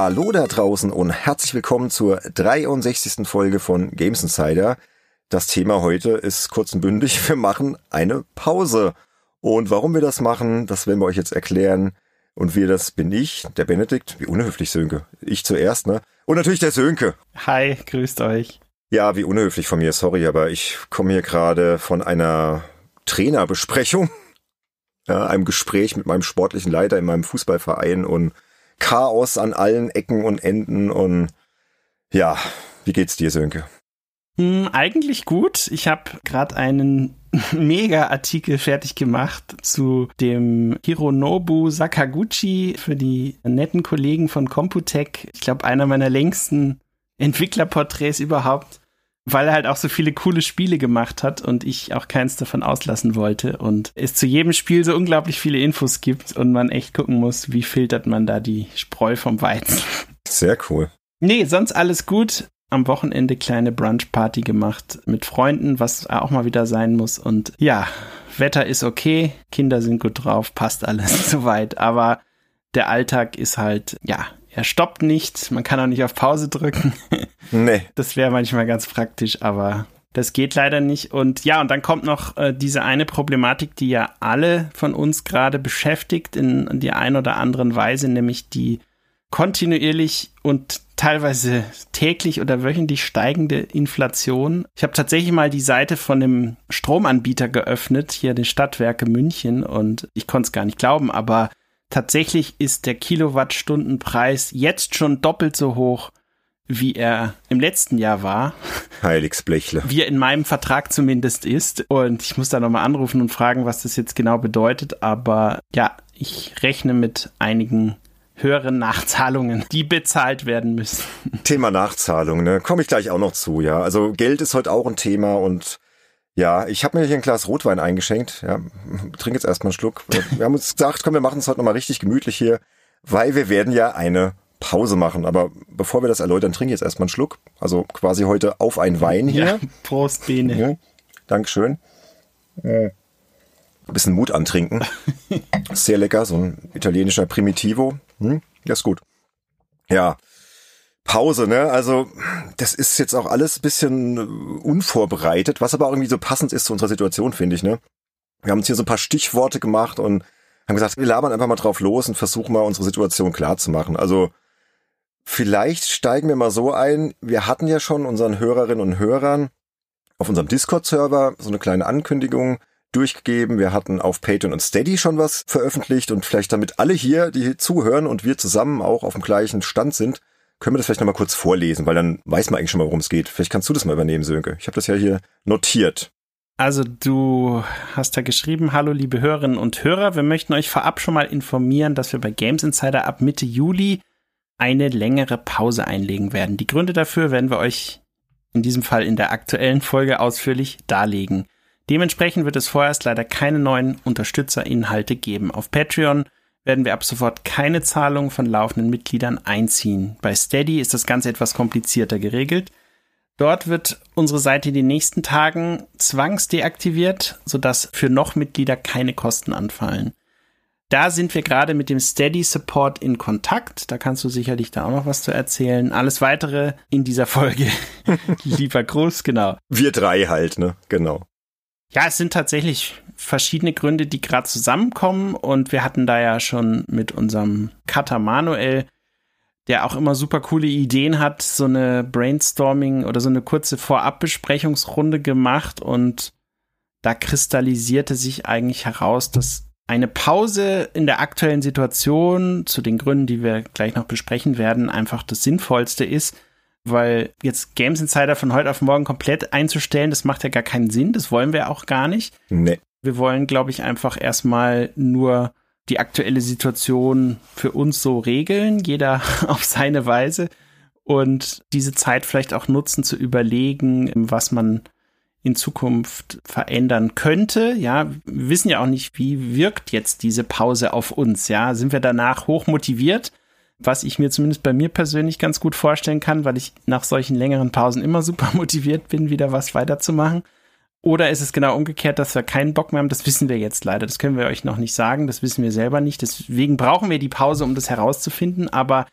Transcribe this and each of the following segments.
Hallo da draußen und herzlich willkommen zur 63. Folge von Games Insider. Das Thema heute ist kurz und bündig. Wir machen eine Pause. Und warum wir das machen, das werden wir euch jetzt erklären. Und wir, das bin ich, der Benedikt. Wie unhöflich, Sönke. Ich zuerst, ne? Und natürlich der Sönke. Hi, grüßt euch. Ja, wie unhöflich von mir, sorry, aber ich komme hier gerade von einer Trainerbesprechung, ja, einem Gespräch mit meinem sportlichen Leiter in meinem Fußballverein und Chaos an allen Ecken und Enden und ja, wie geht's dir, Sönke? Hm, eigentlich gut. Ich habe gerade einen Mega-Artikel fertig gemacht zu dem Hironobu Sakaguchi für die netten Kollegen von Computec. Ich glaube, einer meiner längsten Entwicklerporträts überhaupt, weil er halt auch so viele coole Spiele gemacht hat und ich auch keins davon auslassen wollte und es zu jedem Spiel so unglaublich viele Infos gibt und man echt gucken muss, wie filtert man da die Spreu vom Weizen. Sehr cool. Nee, sonst alles gut. Am Wochenende kleine Brunchparty gemacht mit Freunden, was auch mal wieder sein muss. Und ja, Wetter ist okay, Kinder sind gut drauf, passt alles soweit. Aber der Alltag ist halt, ja, er stoppt nicht, man kann auch nicht auf Pause drücken. Nee. Das wäre manchmal ganz praktisch, aber das geht leider nicht. Und ja, und dann kommt noch äh, diese eine Problematik, die ja alle von uns gerade beschäftigt in, in der einen oder anderen Weise, nämlich die kontinuierlich und teilweise täglich oder wöchentlich steigende Inflation. Ich habe tatsächlich mal die Seite von dem Stromanbieter geöffnet, hier den Stadtwerke München, und ich konnte es gar nicht glauben, aber tatsächlich ist der Kilowattstundenpreis jetzt schon doppelt so hoch, wie er im letzten Jahr war. Heiligsblechle. Wie er in meinem Vertrag zumindest ist. Und ich muss da nochmal anrufen und fragen, was das jetzt genau bedeutet. Aber ja, ich rechne mit einigen höheren Nachzahlungen, die bezahlt werden müssen. Thema Nachzahlung, ne? Komme ich gleich auch noch zu, ja. Also Geld ist heute auch ein Thema und ja, ich habe mir hier ein Glas Rotwein eingeschenkt. Ja, trink jetzt erstmal einen Schluck. Wir haben uns gesagt, komm, wir machen es heute nochmal richtig gemütlich hier, weil wir werden ja eine Pause machen. Aber bevor wir das erläutern, trinke ich jetzt erstmal einen Schluck. Also quasi heute auf ein Wein hier. Ja, Prost, Bene. Ja, Dankeschön. Ein bisschen Mut antrinken. Sehr lecker, so ein italienischer Primitivo. Hm? Ja, ist gut. Ja, Pause, ne? Also, das ist jetzt auch alles bisschen unvorbereitet, was aber auch irgendwie so passend ist zu unserer Situation, finde ich, ne? Wir haben uns hier so ein paar Stichworte gemacht und haben gesagt, wir labern einfach mal drauf los und versuchen mal unsere Situation klar zu machen. Also, vielleicht steigen wir mal so ein. Wir hatten ja schon unseren Hörerinnen und Hörern auf unserem Discord-Server so eine kleine Ankündigung durchgegeben. Wir hatten auf Patreon und Steady schon was veröffentlicht und vielleicht damit alle hier, die hier zuhören und wir zusammen auch auf dem gleichen Stand sind, können wir das vielleicht nochmal kurz vorlesen, weil dann weiß man eigentlich schon mal, worum es geht. Vielleicht kannst du das mal übernehmen, Sönke. Ich habe das ja hier notiert. Also du hast da geschrieben, hallo liebe Hörerinnen und Hörer, wir möchten euch vorab schon mal informieren, dass wir bei Games Insider ab Mitte Juli eine längere Pause einlegen werden. Die Gründe dafür werden wir euch in diesem Fall in der aktuellen Folge ausführlich darlegen. Dementsprechend wird es vorerst leider keine neuen Unterstützerinhalte geben. Auf Patreon werden wir ab sofort keine Zahlungen von laufenden Mitgliedern einziehen. Bei Steady ist das Ganze etwas komplizierter geregelt. Dort wird unsere Seite in den nächsten Tagen zwangsdeaktiviert, sodass für noch Mitglieder keine Kosten anfallen. Da sind wir gerade mit dem Steady Support in Kontakt. Da kannst du sicherlich da auch noch was zu erzählen. Alles weitere in dieser Folge. Lieber Gruß, genau. Wir drei halt, ne? Genau. Ja, es sind tatsächlich verschiedene Gründe, die gerade zusammenkommen. Und wir hatten da ja schon mit unserem Cutter Manuel, der auch immer super coole Ideen hat, so eine Brainstorming oder so eine kurze Vorabbesprechungsrunde gemacht. Und da kristallisierte sich eigentlich heraus, dass eine Pause in der aktuellen Situation zu den Gründen, die wir gleich noch besprechen werden, einfach das Sinnvollste ist weil jetzt Games Insider von heute auf morgen komplett einzustellen, das macht ja gar keinen Sinn, das wollen wir auch gar nicht. Nee. Wir wollen, glaube ich, einfach erstmal nur die aktuelle Situation für uns so regeln, jeder auf seine Weise und diese Zeit vielleicht auch nutzen zu überlegen, was man in Zukunft verändern könnte. Ja, wir wissen ja auch nicht, wie wirkt jetzt diese Pause auf uns. Ja, sind wir danach hoch motiviert? Was ich mir zumindest bei mir persönlich ganz gut vorstellen kann, weil ich nach solchen längeren Pausen immer super motiviert bin, wieder was weiterzumachen. Oder ist es genau umgekehrt, dass wir keinen Bock mehr haben? Das wissen wir jetzt leider. Das können wir euch noch nicht sagen. Das wissen wir selber nicht. Deswegen brauchen wir die Pause, um das herauszufinden. Aber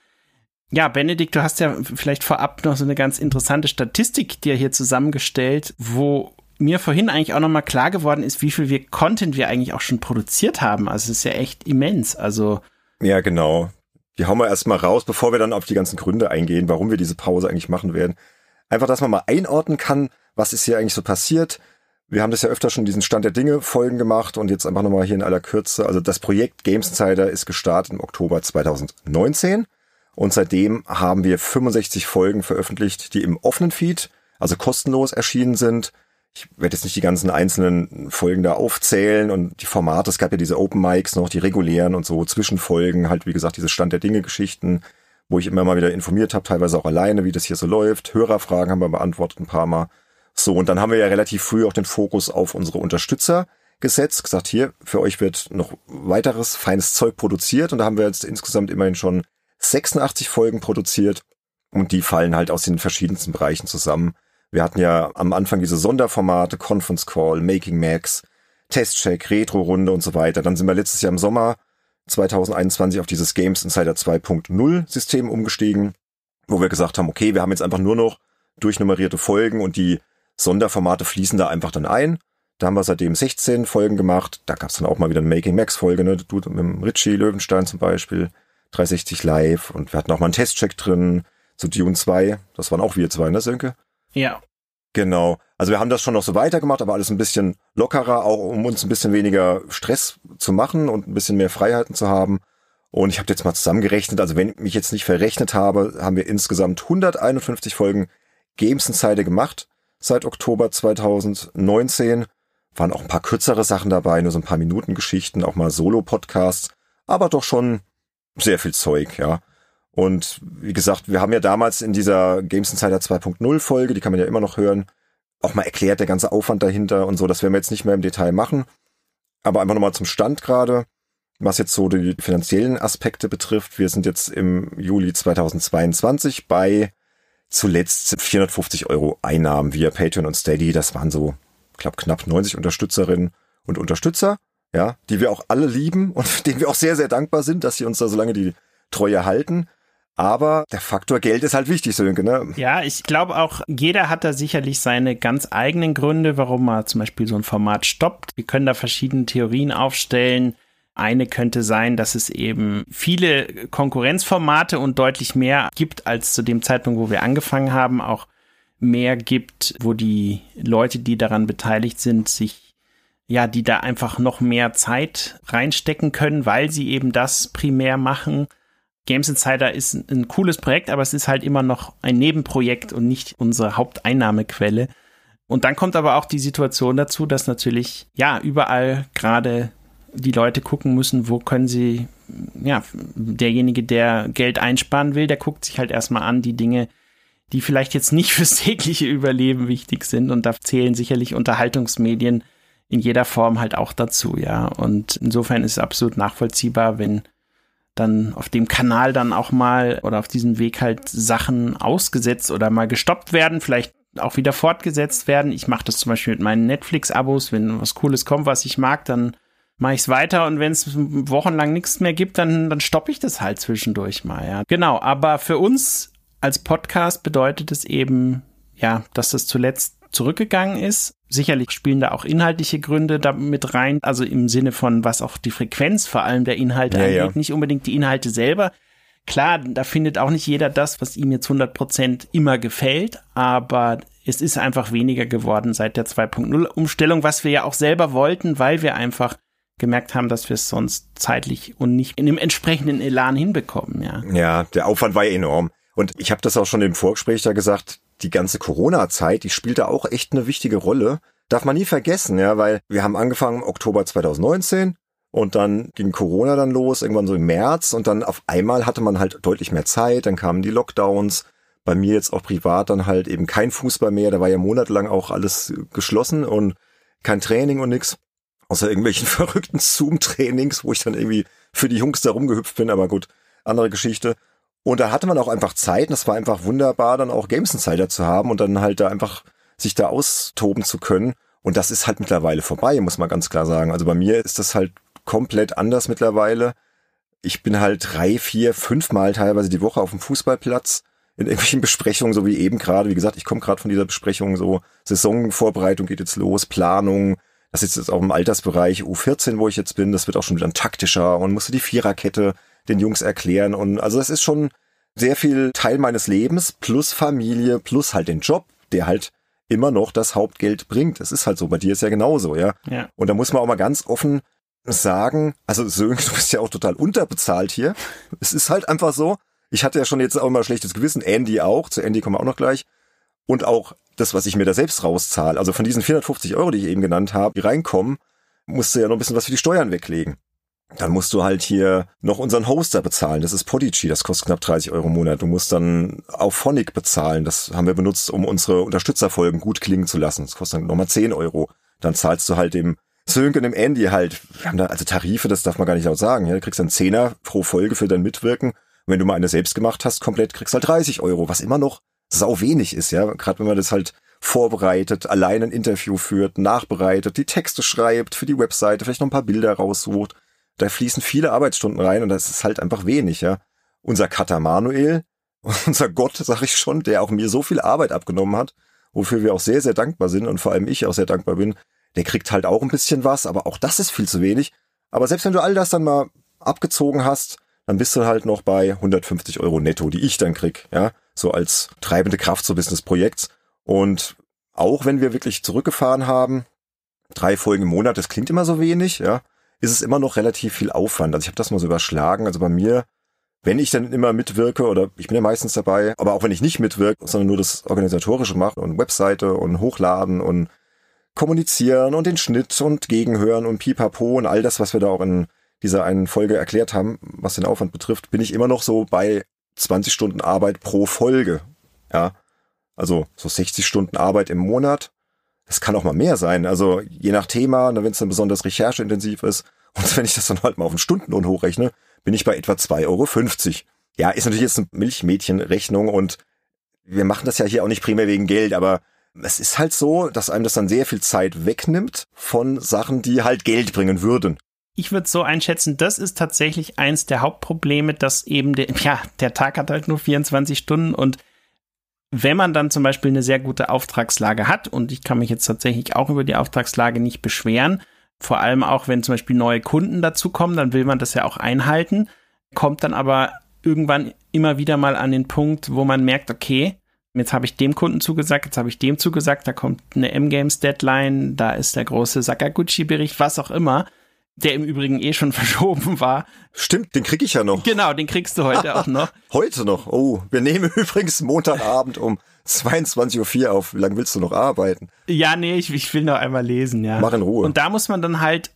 Ja, Benedikt, du hast ja vielleicht vorab noch so eine ganz interessante Statistik dir hier zusammengestellt, wo mir vorhin eigentlich auch nochmal klar geworden ist, wie viel wir Content wir eigentlich auch schon produziert haben. Also es ist ja echt immens. Also. Ja, genau. Die hauen wir erstmal raus, bevor wir dann auf die ganzen Gründe eingehen, warum wir diese Pause eigentlich machen werden. Einfach, dass man mal einordnen kann, was ist hier eigentlich so passiert. Wir haben das ja öfter schon diesen Stand der Dinge Folgen gemacht und jetzt einfach nochmal hier in aller Kürze. Also das Projekt Games Insider ist gestartet im Oktober 2019 und seitdem haben wir 65 Folgen veröffentlicht, die im offenen Feed, also kostenlos erschienen sind. Ich werde jetzt nicht die ganzen einzelnen Folgen da aufzählen und die Formate, es gab ja diese Open Mics noch, die regulären und so Zwischenfolgen, halt wie gesagt diese Stand der Dinge Geschichten, wo ich immer mal wieder informiert habe, teilweise auch alleine, wie das hier so läuft. Hörerfragen haben wir beantwortet ein paar Mal. So, und dann haben wir ja relativ früh auch den Fokus auf unsere Unterstützer gesetzt, gesagt, hier, für euch wird noch weiteres feines Zeug produziert und da haben wir jetzt insgesamt immerhin schon 86 Folgen produziert und die fallen halt aus den verschiedensten Bereichen zusammen. Wir hatten ja am Anfang diese Sonderformate, Conference Call, Making Max, Testcheck, Retro-Runde und so weiter. Dann sind wir letztes Jahr im Sommer 2021 auf dieses Games Insider 2.0 System umgestiegen, wo wir gesagt haben, okay, wir haben jetzt einfach nur noch durchnummerierte Folgen und die Sonderformate fließen da einfach dann ein. Da haben wir seitdem 16 Folgen gemacht. Da gab es dann auch mal wieder eine Making Max Folge, ne? Du mit dem Richie Löwenstein zum Beispiel. 360 Live und wir hatten auch mal einen Testcheck drin zu Dune 2. Das waren auch wir zwei, ne, Sönke? Ja. Genau. Also wir haben das schon noch so weitergemacht, aber alles ein bisschen lockerer, auch um uns ein bisschen weniger Stress zu machen und ein bisschen mehr Freiheiten zu haben. Und ich habe jetzt mal zusammengerechnet, also wenn ich mich jetzt nicht verrechnet habe, haben wir insgesamt 151 Folgen Games Insider gemacht seit Oktober 2019. Waren auch ein paar kürzere Sachen dabei, nur so ein paar Minuten Geschichten, auch mal Solo-Podcasts, aber doch schon sehr viel Zeug, ja. Und wie gesagt, wir haben ja damals in dieser Games Insider 2.0 Folge, die kann man ja immer noch hören, auch mal erklärt, der ganze Aufwand dahinter und so. Das werden wir jetzt nicht mehr im Detail machen. Aber einfach nochmal zum Stand gerade, was jetzt so die finanziellen Aspekte betrifft. Wir sind jetzt im Juli 2022 bei zuletzt 450 Euro Einnahmen via Patreon und Steady. Das waren so, ich glaube, knapp 90 Unterstützerinnen und Unterstützer ja, die wir auch alle lieben und denen wir auch sehr, sehr dankbar sind, dass sie uns da so lange die Treue halten. Aber der Faktor Geld ist halt wichtig, Sönke, ne? Ja, ich glaube auch, jeder hat da sicherlich seine ganz eigenen Gründe, warum man zum Beispiel so ein Format stoppt. Wir können da verschiedene Theorien aufstellen. Eine könnte sein, dass es eben viele Konkurrenzformate und deutlich mehr gibt als zu dem Zeitpunkt, wo wir angefangen haben, auch mehr gibt, wo die Leute, die daran beteiligt sind, sich ja, die da einfach noch mehr Zeit reinstecken können, weil sie eben das primär machen. Games Insider ist ein, cooles Projekt, aber es ist halt immer noch ein Nebenprojekt und nicht unsere Haupteinnahmequelle. Und dann kommt aber auch die Situation dazu, dass natürlich, ja, überall gerade die Leute gucken müssen, wo können sie, ja, derjenige, der Geld einsparen will, der guckt sich halt erstmal an die Dinge, die vielleicht jetzt nicht fürs tägliche Überleben wichtig sind. Und da zählen sicherlich Unterhaltungsmedien in jeder Form halt auch dazu, ja. Und insofern ist es absolut nachvollziehbar, wenn dann auf dem Kanal dann auch mal oder auf diesem Weg halt Sachen ausgesetzt oder mal gestoppt werden, vielleicht auch wieder fortgesetzt werden. Ich mache das zum Beispiel mit meinen Netflix-Abos, wenn was Cooles kommt, was ich mag, dann mache ich es weiter und wenn es wochenlang nichts mehr gibt, dann, dann stoppe ich das halt zwischendurch mal, ja. Genau, aber für uns als Podcast bedeutet es eben, ja, dass das zuletzt zurückgegangen ist. Sicherlich spielen da auch inhaltliche Gründe da mit rein, also im Sinne von, was auch die Frequenz vor allem der Inhalte ja, angeht, ja. nicht unbedingt die Inhalte selber. Klar, da findet auch nicht jeder das, was ihm jetzt 100% immer gefällt, aber es ist einfach weniger geworden seit der 2.0 Umstellung, was wir ja auch selber wollten, weil wir einfach gemerkt haben, dass wir es sonst zeitlich und nicht in dem entsprechenden Elan hinbekommen, ja. Ja, der Aufwand war enorm. Und ich habe das auch schon im Vorgespräch da gesagt, die ganze Corona-Zeit, die spielt da auch echt eine wichtige Rolle. Darf man nie vergessen, ja, weil wir haben angefangen im Oktober 2019 und dann ging Corona dann los, irgendwann so im März und dann auf einmal hatte man halt deutlich mehr Zeit, dann kamen die Lockdowns. Bei mir jetzt auch privat dann halt eben kein Fußball mehr, da war ja monatelang auch alles geschlossen und kein Training und nix. Außer irgendwelchen verrückten Zoom-Trainings, wo ich dann irgendwie für die Jungs da rumgehüpft bin, aber gut, andere Geschichte. Und da hatte man auch einfach Zeit. Und es war einfach wunderbar, dann auch Games Insider zu haben und dann halt da einfach sich da austoben zu können. Und das ist halt mittlerweile vorbei, muss man ganz klar sagen. Also bei mir ist das halt komplett anders mittlerweile. Ich bin halt drei, vier, fünf Mal teilweise die Woche auf dem Fußballplatz in irgendwelchen Besprechungen, so wie eben gerade. Wie gesagt, ich komme gerade von dieser Besprechung, so Saisonvorbereitung geht jetzt los, Planung. Das ist jetzt auch im Altersbereich U14, wo ich jetzt bin. Das wird auch schon wieder taktischer und musste die Viererkette den Jungs erklären. Und also es ist schon sehr viel Teil meines Lebens plus Familie plus halt den Job, der halt immer noch das Hauptgeld bringt. Es ist halt so, bei dir ist ja genauso, ja. ja. Und da muss man auch mal ganz offen sagen, also Sören, du bist ja auch total unterbezahlt hier. Es ist halt einfach so. Ich hatte ja schon jetzt auch mal schlechtes Gewissen, Andy auch, zu Andy kommen wir auch noch gleich. Und auch das, was ich mir da selbst rauszahle. Also von diesen 450 Euro, die ich eben genannt habe, die reinkommen, musst du ja noch ein bisschen was für die Steuern weglegen. Dann musst du halt hier noch unseren Hoster bezahlen. Das ist Podigy, das kostet knapp 30 Euro im Monat. Du musst dann auch Phonic bezahlen. Das haben wir benutzt, um unsere Unterstützerfolgen gut klingen zu lassen. Das kostet dann nochmal 10 Euro. Dann zahlst du halt dem Sönke und dem Andy halt. Wir haben da also Tarife, das darf man gar nicht laut sagen. Ja, du kriegst dann Zehner pro Folge für dein Mitwirken. Und wenn du mal eine selbst gemacht hast, komplett, kriegst halt 30 Euro, was immer noch sau wenig ist, ja. Gerade wenn man das halt vorbereitet, allein ein Interview führt, nachbereitet, die Texte schreibt für die Webseite, vielleicht noch ein paar Bilder raussucht. Da fließen viele Arbeitsstunden rein und das ist halt einfach wenig, ja. Unser Cutter Manuel, unser Gott, sag ich schon, der auch mir so viel Arbeit abgenommen hat, wofür wir auch sehr, sehr dankbar sind und vor allem ich auch sehr dankbar bin, der kriegt halt auch ein bisschen was, aber auch das ist viel zu wenig. Aber selbst wenn du all das dann mal abgezogen hast, dann bist du halt noch bei 150 Euro netto, die ich dann krieg, ja, so als treibende Kraft so des Projekts. Und auch wenn wir wirklich zurückgefahren haben, drei Folgen im Monat, das klingt immer so wenig, ja, ist es immer noch relativ viel Aufwand. Also ich habe das mal so überschlagen. Also bei mir, wenn ich dann immer mitwirke, oder ich bin ja meistens dabei, aber auch wenn ich nicht mitwirke, sondern nur das Organisatorische mache und Webseite und Hochladen und kommunizieren und den Schnitt und Gegenhören und Pipapo und all das, was wir da auch in dieser einen Folge erklärt haben, was den Aufwand betrifft, bin ich immer noch so bei 20 Stunden Arbeit pro Folge. Ja. Also so 60 Stunden Arbeit im Monat. Das kann auch mal mehr sein. Also je nach Thema, wenn es dann besonders rechercheintensiv ist und wenn ich das dann halt mal auf den Stundenlohn hochrechne, bin ich bei etwa 2,50 Euro. Ja, ist natürlich jetzt eine Milchmädchenrechnung und wir machen das ja hier auch nicht primär wegen Geld, aber es ist halt so, dass einem das dann sehr viel Zeit wegnimmt von Sachen, die halt Geld bringen würden. Ich würde so einschätzen, das ist tatsächlich eins der Hauptprobleme, dass eben der, ja, der Tag hat halt nur 24 Stunden und wenn man dann zum Beispiel eine sehr gute Auftragslage hat, und ich kann mich jetzt tatsächlich auch über die Auftragslage nicht beschweren, vor allem auch wenn zum Beispiel neue Kunden dazukommen, dann will man das ja auch einhalten, kommt dann aber irgendwann immer wieder mal an den Punkt, wo man merkt, okay, jetzt habe ich dem Kunden zugesagt, jetzt habe ich dem zugesagt, da kommt eine M-Games-Deadline, da ist der große Sakaguchi-Bericht, was auch immer der im Übrigen eh schon verschoben war. Stimmt, den krieg ich ja noch. Genau, den kriegst du heute auch noch. Heute noch. Oh, wir nehmen übrigens Montagabend um 22.04 Uhr auf. Wie lange willst du noch arbeiten? Ja, nee, ich, ich will noch einmal lesen, ja. Mach in Ruhe. Und da muss man dann halt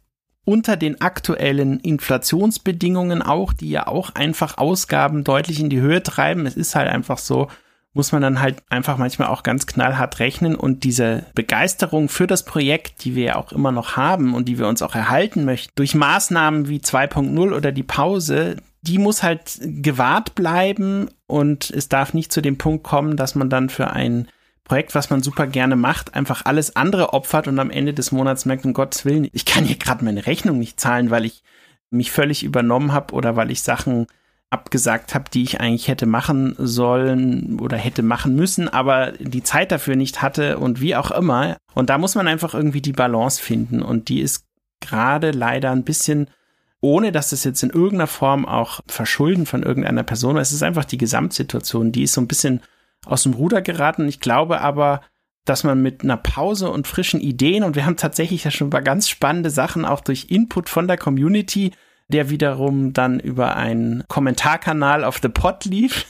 unter den aktuellen Inflationsbedingungen auch, die ja auch einfach Ausgaben deutlich in die Höhe treiben. Es ist halt einfach so, muss man dann halt einfach manchmal auch ganz knallhart rechnen und diese Begeisterung für das Projekt, die wir ja auch immer noch haben und die wir uns auch erhalten möchten, durch Maßnahmen wie 2.0 oder die Pause, die muss halt gewahrt bleiben und es darf nicht zu dem Punkt kommen, dass man dann für ein Projekt, was man super gerne macht, einfach alles andere opfert und am Ende des Monats merkt, um Gottes Willen, ich kann hier gerade meine Rechnung nicht zahlen, weil ich mich völlig übernommen habe oder weil ich Sachen abgesagt habe, die ich eigentlich hätte machen sollen oder hätte machen müssen, aber die Zeit dafür nicht hatte und wie auch immer. Und da muss man einfach irgendwie die Balance finden und die ist gerade leider ein bisschen, ohne dass es jetzt in irgendeiner Form auch Verschulden von irgendeiner Person es ist einfach die Gesamtsituation, die ist so ein bisschen aus dem Ruder geraten. Ich glaube aber, dass man mit einer Pause und frischen Ideen und wir haben tatsächlich ja schon paar ganz spannende Sachen auch durch Input von der Community der wiederum dann über einen Kommentarkanal auf The Pod lief.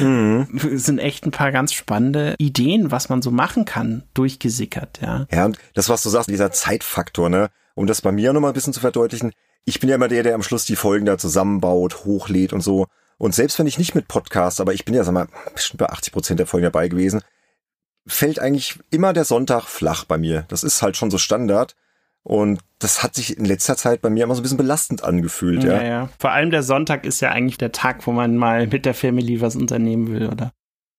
Mhm. sind echt ein paar ganz spannende Ideen, was man so machen kann, durchgesickert, ja. Ja, und das, was du sagst, dieser Zeitfaktor, ne, um das bei mir nochmal ein bisschen zu verdeutlichen, ich bin ja immer der, der am Schluss die Folgen da zusammenbaut, hochlädt und so. Und selbst wenn ich nicht mit Podcast, aber ich bin ja, sag mal, bestimmt bei 80 Prozent der Folgen dabei gewesen, fällt eigentlich immer der Sonntag flach bei mir. Das ist halt schon so Standard. Und das hat sich in letzter Zeit bei mir immer so ein bisschen belastend angefühlt, ja. ja. ja. Vor allem der Sonntag ist ja eigentlich der Tag, wo man mal mit der Family was unternehmen will, oder?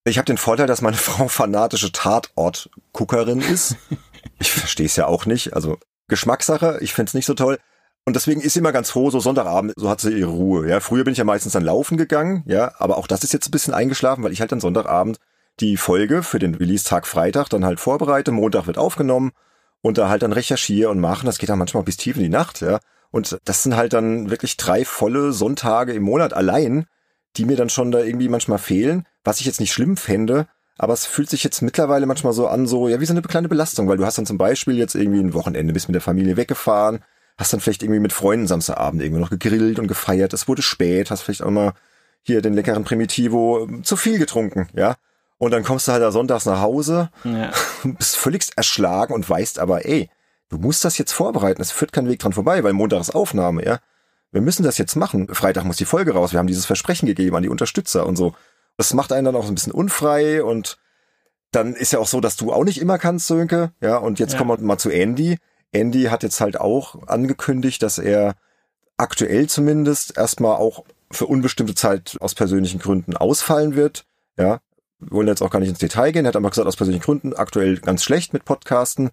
Ich habe den Vorteil, dass meine Frau fanatische Tatort-Guckerin ist. ich verstehe es ja auch nicht. Also Geschmackssache, ich find's nicht so toll. Und deswegen ist sie immer ganz froh, so Sonntagabend, so hat sie ihre Ruhe. Ja, früher bin ich ja meistens dann laufen gegangen, ja, aber auch das ist jetzt ein bisschen eingeschlafen, weil ich halt dann Sonntagabend die Folge für den Release-Tag Freitag dann halt vorbereite, Montag wird aufgenommen und da halt dann recherchiere und machen. Das geht dann manchmal bis tief in die Nacht, ja. Und das sind halt dann wirklich drei volle Sonntage im Monat allein, die mir dann schon da irgendwie manchmal fehlen, was ich jetzt nicht schlimm fände, aber es fühlt sich jetzt mittlerweile manchmal so an, so, ja, wie so eine kleine Belastung, weil du hast dann zum Beispiel jetzt irgendwie ein Wochenende, bist mit der Familie weggefahren, hast dann vielleicht irgendwie mit Freunden Samstagabend irgendwie noch gegrillt und gefeiert, es wurde spät, hast vielleicht auch mal hier den leckeren Primitivo ähm, zu viel getrunken, ja. Und dann kommst du halt da sonntags nach Hause, ja. bist völligst erschlagen und weißt aber, ey, du musst das jetzt vorbereiten, es führt kein Weg dran vorbei, weil Montag ist Aufnahme, ja. Wir müssen das jetzt machen. Freitag muss die Folge raus. Wir haben dieses Versprechen gegeben an die Unterstützer und so. Das macht einen dann auch ein bisschen unfrei und dann ist ja auch so, dass du auch nicht immer kannst, Sönke. Ja, und jetzt ja. kommen wir mal zu Andy. Andy hat jetzt halt auch angekündigt, dass er aktuell zumindest erstmal auch für unbestimmte Zeit aus persönlichen Gründen ausfallen wird. Ja, wollen jetzt auch gar nicht ins Detail gehen. Hat einfach gesagt, aus persönlichen Gründen aktuell ganz schlecht mit Podcasten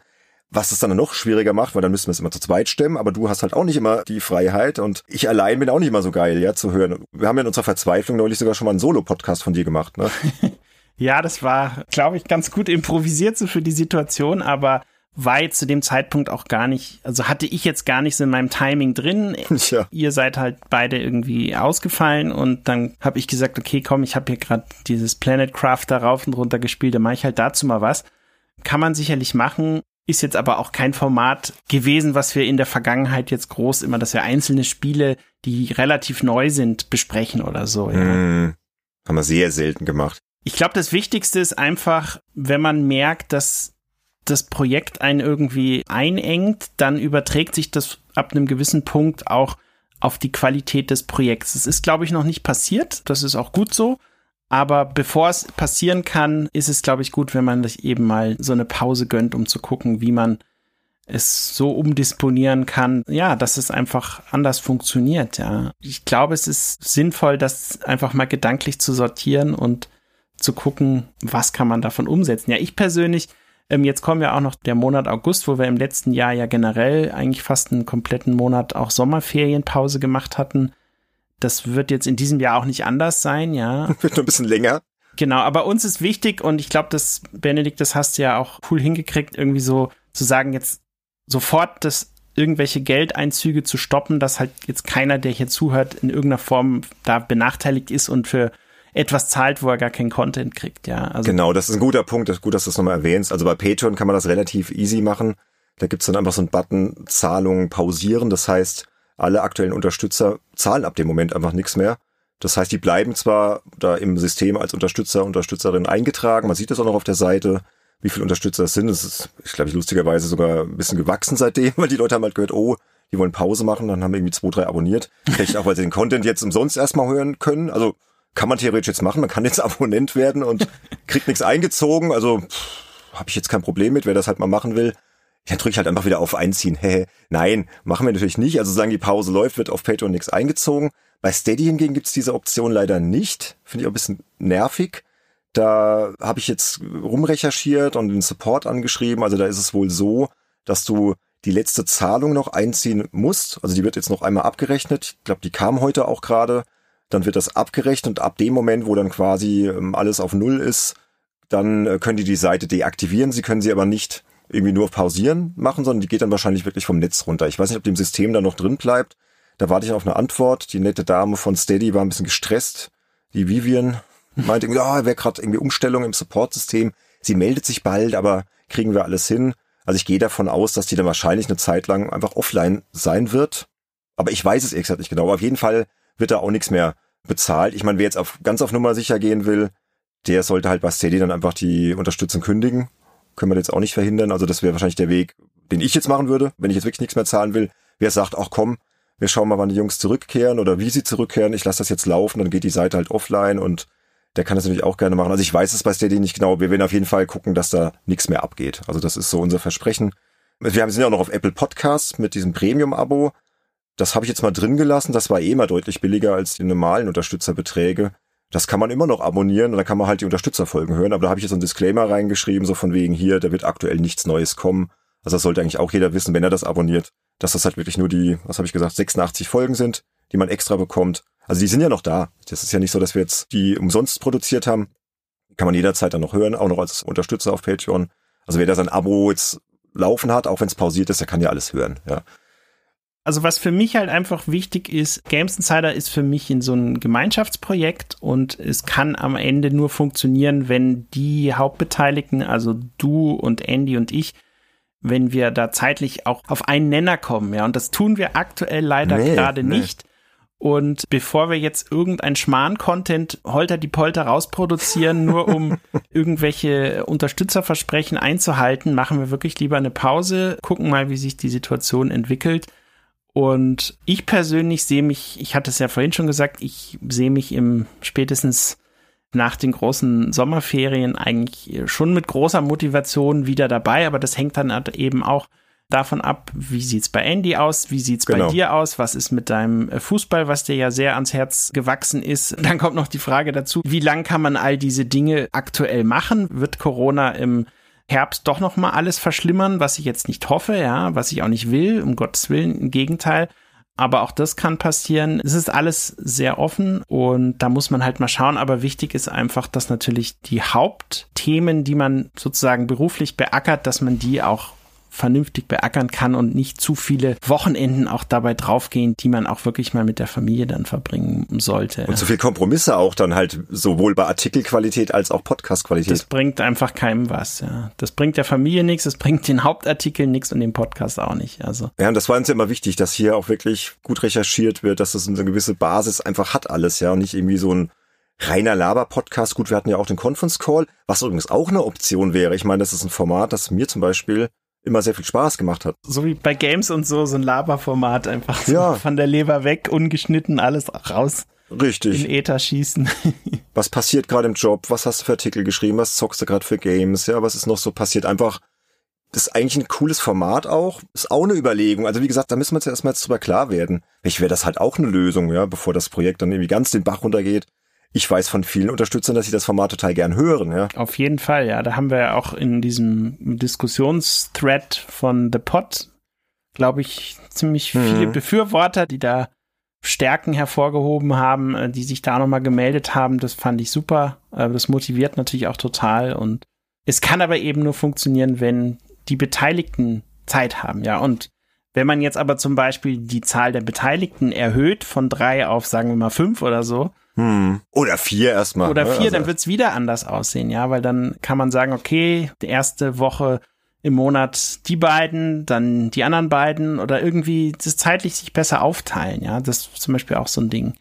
was es dann noch schwieriger macht, weil dann müssen wir es immer zu zweit stemmen, aber du hast halt auch nicht immer die Freiheit und ich allein bin auch nicht immer so geil, ja, zu hören. Wir haben ja in unserer Verzweiflung neulich sogar schon mal einen Solo-Podcast von dir gemacht, ne? ja, das war, glaube ich, ganz gut improvisiert so für die Situation, aber war jetzt zu dem Zeitpunkt auch gar nicht, also hatte ich jetzt gar nicht so in meinem Timing drin. Ja. Ihr seid halt beide irgendwie ausgefallen und dann habe ich gesagt, okay, komm, ich habe hier gerade dieses Planet Craft da rauf und runter gespielt, dann mache ich halt dazu mal was. Kann man sicherlich machen. Ist jetzt aber auch kein Format gewesen, was wir in der Vergangenheit jetzt groß immer, dass wir einzelne Spiele, die relativ neu sind, besprechen oder so. Ja. Mm, haben wir sehr selten gemacht. Ich glaube, das Wichtigste ist einfach, wenn man merkt, dass das Projekt einen irgendwie einengt, dann überträgt sich das ab einem gewissen Punkt auch auf die Qualität des Projekts. Es ist, glaube ich, noch nicht passiert. Das ist auch gut so. Aber bevor es passieren kann, ist es, glaube ich, gut, wenn man sich eben mal so eine Pause gönnt, um zu gucken, wie man es so umdisponieren kann, ja, dass es einfach anders funktioniert, ja. Ich glaube, es ist sinnvoll, das einfach mal gedanklich zu sortieren und zu gucken, was kann man davon umsetzen. Ja, ich persönlich, ähm, jetzt kommen ja auch noch der Monat August, wo wir im letzten Jahr ja generell eigentlich fast einen kompletten Monat auch Sommerferienpause gemacht hatten. Das wird jetzt in diesem Jahr auch nicht anders sein, ja. Wird nur ein bisschen länger. Genau, aber uns ist wichtig und ich glaube, dass Benedikt, das hast du ja auch cool hingekriegt, irgendwie so zu sagen, jetzt sofort das irgendwelche Geldeinzüge zu stoppen, dass halt jetzt keiner, der hier zuhört, in irgendeiner Form da benachteiligt ist und für etwas zahlt, wo er gar keinen Content kriegt, ja. Also genau, das ist ein guter Punkt, das ist gut, dass du das nochmal erwähnst. Also bei Patreon kann man das relativ easy machen. Da gibt's dann einfach so einen Button Zahlungen pausieren. Das heißt, alle aktuellen Unterstützer zahlen ab dem Moment einfach nichts mehr. Das heißt, die bleiben zwar da im System als Unterstützer, Unterstützerin eingetragen. Man sieht das auch noch auf der Seite, wie viele Unterstützer es sind. Es ist, ich glaube, lustigerweise sogar ein bisschen gewachsen seitdem, weil die Leute haben halt gehört, oh, die wollen Pause machen, dann haben irgendwie zwei, drei abonniert. Vielleicht auch, weil sie den Content jetzt umsonst erstmal hören können. Also kann man theoretisch jetzt machen. Man kann jetzt Abonnent werden und kriegt nichts eingezogen. Also habe ich jetzt kein Problem mit, wer das halt mal machen will ja, drücke ich halt einfach wieder auf Einziehen. Nein, machen wir natürlich nicht. Also solange die Pause läuft, wird auf Patreon nichts eingezogen. Bei Steady hingegen gibt's diese Option leider nicht. Finde ich auch ein bisschen nervig. Da habe ich jetzt rumrecherchiert und den Support angeschrieben. Also da ist es wohl so, dass du die letzte Zahlung noch einziehen musst. Also die wird jetzt noch einmal abgerechnet. Ich glaube, die kam heute auch gerade. Dann wird das abgerechnet und ab dem Moment, wo dann quasi ähm, alles auf Null ist, dann äh, können die die Seite deaktivieren. Sie können sie aber nicht irgendwie nur auf Pausieren machen, sondern die geht dann wahrscheinlich wirklich vom Netz runter. Ich weiß nicht, ob die im System da noch drin bleibt. Da warte ich auf eine Antwort. Die nette Dame von Steady war ein bisschen gestresst. Die Vivian meinte, ja, wäre gerade irgendwie Umstellung im Support-System. Sie meldet sich bald, aber kriegen wir alles hin. Also ich gehe davon aus, dass die dann wahrscheinlich eine Zeit lang einfach offline sein wird. Aber ich weiß es ehrlich gesagt nicht genau. Aber auf jeden Fall wird da auch nichts mehr bezahlt. Ich meine, wer jetzt auf ganz auf Nummer sicher gehen will, der sollte halt bei Steady dann einfach die Unterstützung kündigen können wir jetzt auch nicht verhindern. Also das wäre wahrscheinlich der Weg, den ich jetzt machen würde, wenn ich jetzt wirklich nichts mehr zahlen will. Wer sagt, ach komm, wir schauen mal, wann die Jungs zurückkehren oder wie sie zurückkehren. Ich lasse das jetzt laufen, dann geht die Seite halt offline und der kann das natürlich auch gerne machen. Also ich weiß es bei Steady nicht genau. Wir werden auf jeden Fall gucken, dass da nichts mehr abgeht. Also das ist so unser Versprechen. Wir sind ja auch noch auf Apple Podcasts mit diesem Premium-Abo. Das habe ich jetzt mal drin gelassen. Das war eh mal deutlich billiger als die normalen Unterstützerbeträge das kann man immer noch abonnieren und dann kann man halt die Unterstützerfolgen hören. Aber da habe ich jetzt so einen Disclaimer reingeschrieben, so von wegen hier, da wird aktuell nichts Neues kommen. Also das sollte eigentlich auch jeder wissen, wenn er das abonniert, dass das halt wirklich nur die, was habe ich gesagt, 86 Folgen sind, die man extra bekommt. Also die sind ja noch da. Das ist ja nicht so, dass wir jetzt die umsonst produziert haben. Kann man jederzeit dann noch hören, auch noch als Unterstützer auf Patreon. Also wer da sein Abo jetzt laufen hat, auch wenn es pausiert ist, der kann ja alles hören, ja. Also was für mich halt einfach wichtig ist, Games Insider ist für mich in so ein Gemeinschaftsprojekt und es kann am Ende nur funktionieren, wenn die Hauptbeteiligten, also du und Andy und ich, wenn wir da zeitlich auch auf einen Nenner kommen, ja. Und das tun wir aktuell leider nee, gerade nee. nicht. Und bevor wir jetzt irgendein Schmarrn-Content holter die Polter rausproduzieren, nur um irgendwelche Unterstützerversprechen einzuhalten, machen wir wirklich lieber eine Pause, gucken mal, wie sich die Situation entwickelt. Und ich persönlich sehe mich, ich hatte es ja vorhin schon gesagt, ich sehe mich im spätestens nach den großen Sommerferien eigentlich schon mit großer Motivation wieder dabei, aber das hängt dann eben auch davon ab, wie sieht's bei Andy aus, wie sieht's genau. bei dir aus, was ist mit deinem äh, Fußball, was dir ja sehr ans Herz gewachsen ist. Dann kommt noch die Frage dazu, wie lang kann man all diese Dinge aktuell machen? Wird Corona im Herbst doch noch mal alles verschlimmern, was ich jetzt nicht hoffe, ja, was ich auch nicht will, um Gottes Willen, im Gegenteil. Aber auch das kann passieren. Es ist alles sehr offen und da muss man halt mal schauen. Aber wichtig ist einfach, dass natürlich die Hauptthemen, die man sozusagen beruflich beackert, dass man die auch vernünftig beackern kann und nicht zu viele Wochenenden auch dabei draufgehen, die man auch wirklich mal mit der Familie dann verbringen sollte. Und zu viel Kompromisse auch dann halt sowohl bei Artikelqualität als auch Podcastqualität. Das bringt einfach keinem was, ja. Das bringt der Familie nichts, das bringt den Hauptartikeln nichts und dem Podcast auch nicht. Also. Ja, und das war uns ja immer wichtig, dass hier auch wirklich gut recherchiert wird, dass das eine gewisse Basis einfach hat alles, ja, und nicht irgendwie so ein reiner Laber-Podcast. Gut, wir hatten ja auch den Conference Call, was übrigens auch eine Option wäre. Ich meine, das ist ein Format, das mir zum Beispiel immer sehr viel Spaß gemacht hat. So wie bei Games und so, so ein Laberformat einfach so ja. von der Leber weg, ungeschnitten, alles raus. Richtig. In Ether schießen. was passiert gerade im Job? Was hast du für Artikel geschrieben? Was zockst du gerade für Games? Ja, was ist noch so passiert? Einfach, das ist eigentlich ein cooles Format auch. Ist auch eine Überlegung. Also wie gesagt, da müssen wir uns erstmal jetzt drüber klar werden. Ich wäre das halt auch eine Lösung, ja, bevor das Projekt dann irgendwie ganz den Bach runtergeht ich weiß von vielen Unterstützern, dass sie das Format total gern hören. Ja. Auf jeden Fall, ja. Da haben wir ja auch in diesem Diskussionsthread von The Pod, glaube ich, ziemlich mhm. viele Befürworter, die da Stärken hervorgehoben haben, äh, die sich da nochmal gemeldet haben. Das fand ich super. Äh, das motiviert natürlich auch total. Und es kann aber eben nur funktionieren, wenn die Beteiligten Zeit haben, ja. Und wenn man jetzt aber zum Beispiel die Zahl der Beteiligten erhöht von drei auf, sagen wir mal, fünf oder so, hm. Oder vier erstmal. Oder ne? vier, also. dann wird's wieder anders aussehen, ja, weil dann kann man sagen, okay, die erste Woche im Monat die beiden, dann die anderen beiden oder irgendwie das zeitlich sich besser aufteilen, ja. Das ist zum Beispiel auch so ein Ding,